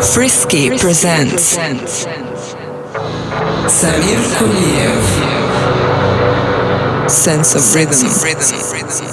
Frisky, presents, Samir Kuliev Sense of Rhythm. rhythm.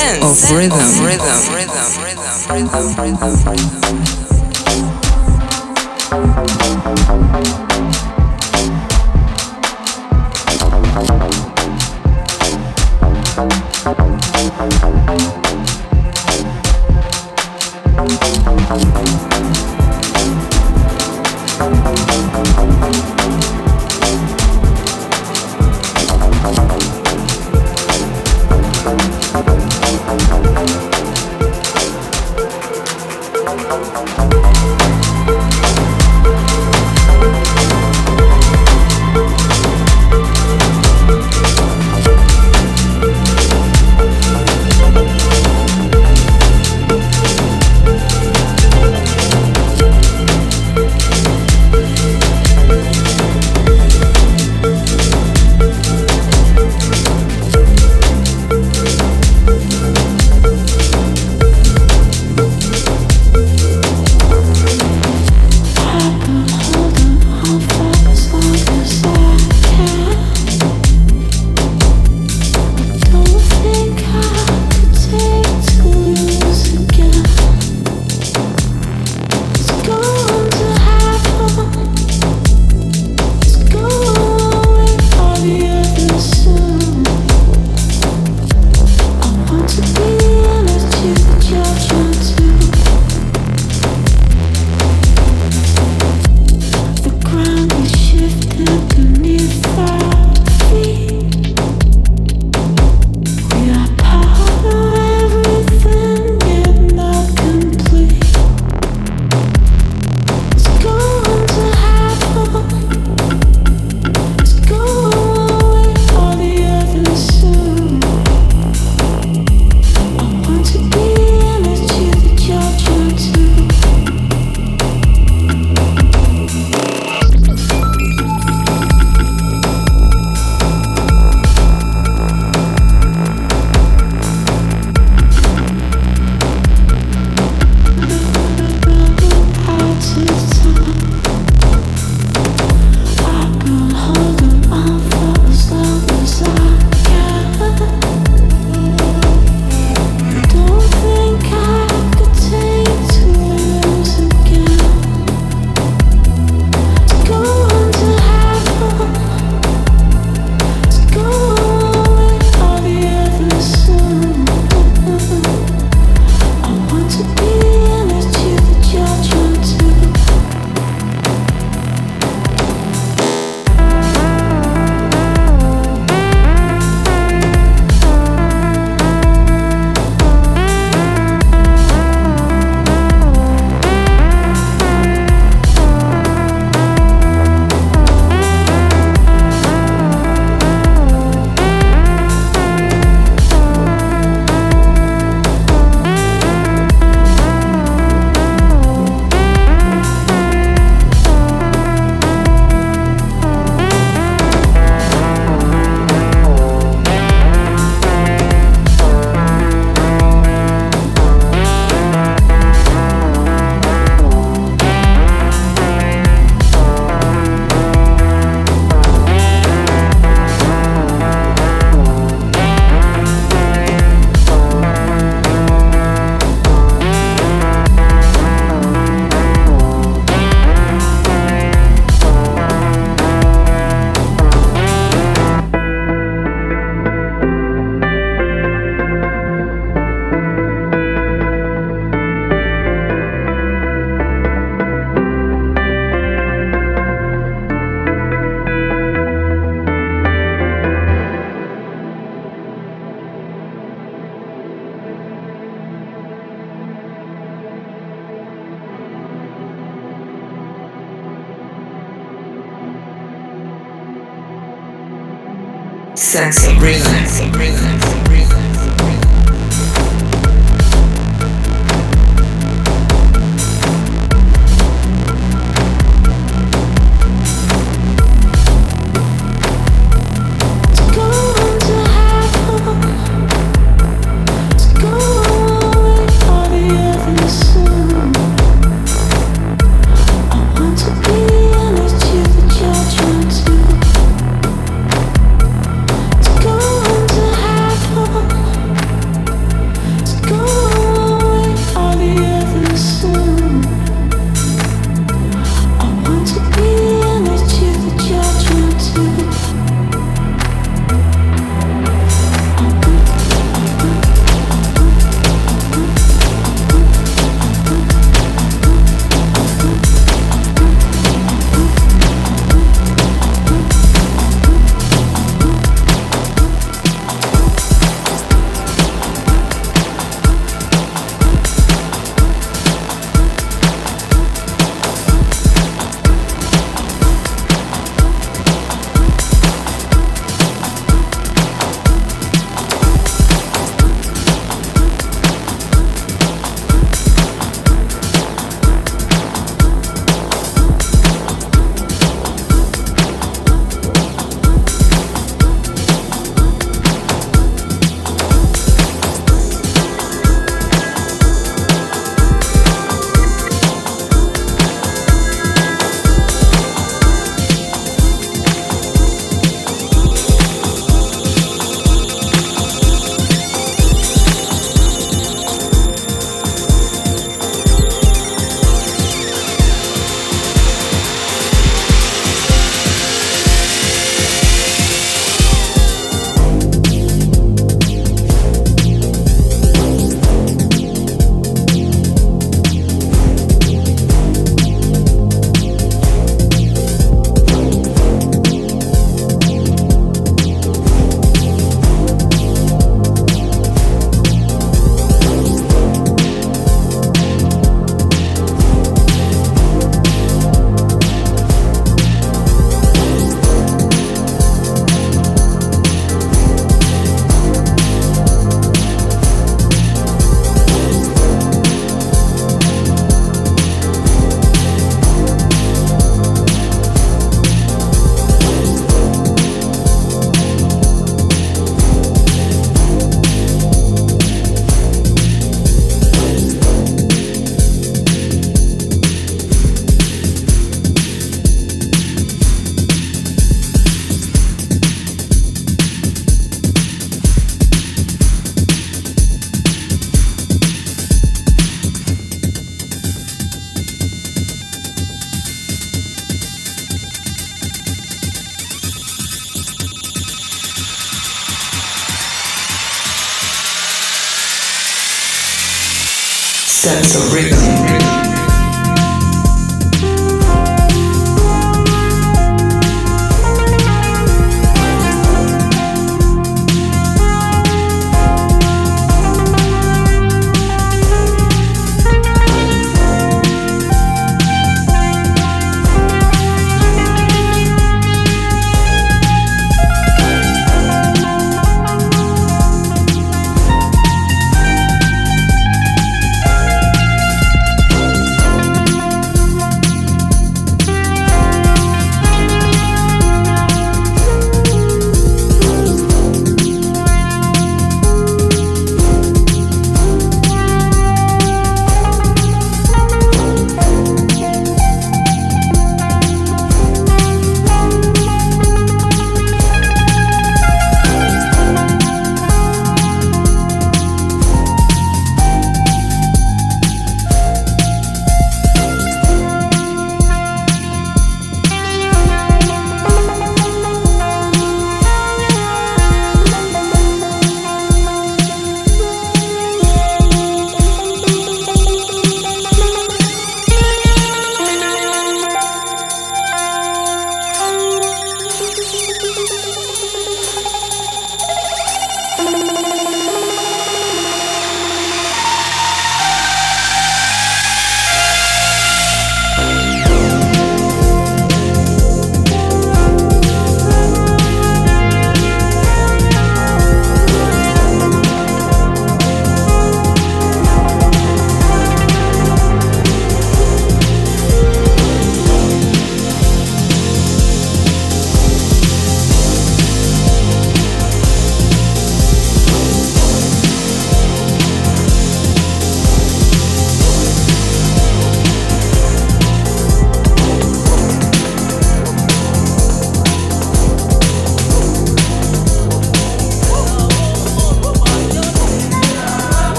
sense of rhythm. Of rhythm. Of rhythm. Of rhythm. Rhythm. Rhythm. Rhythm.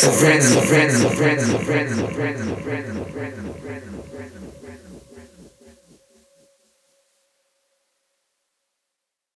So.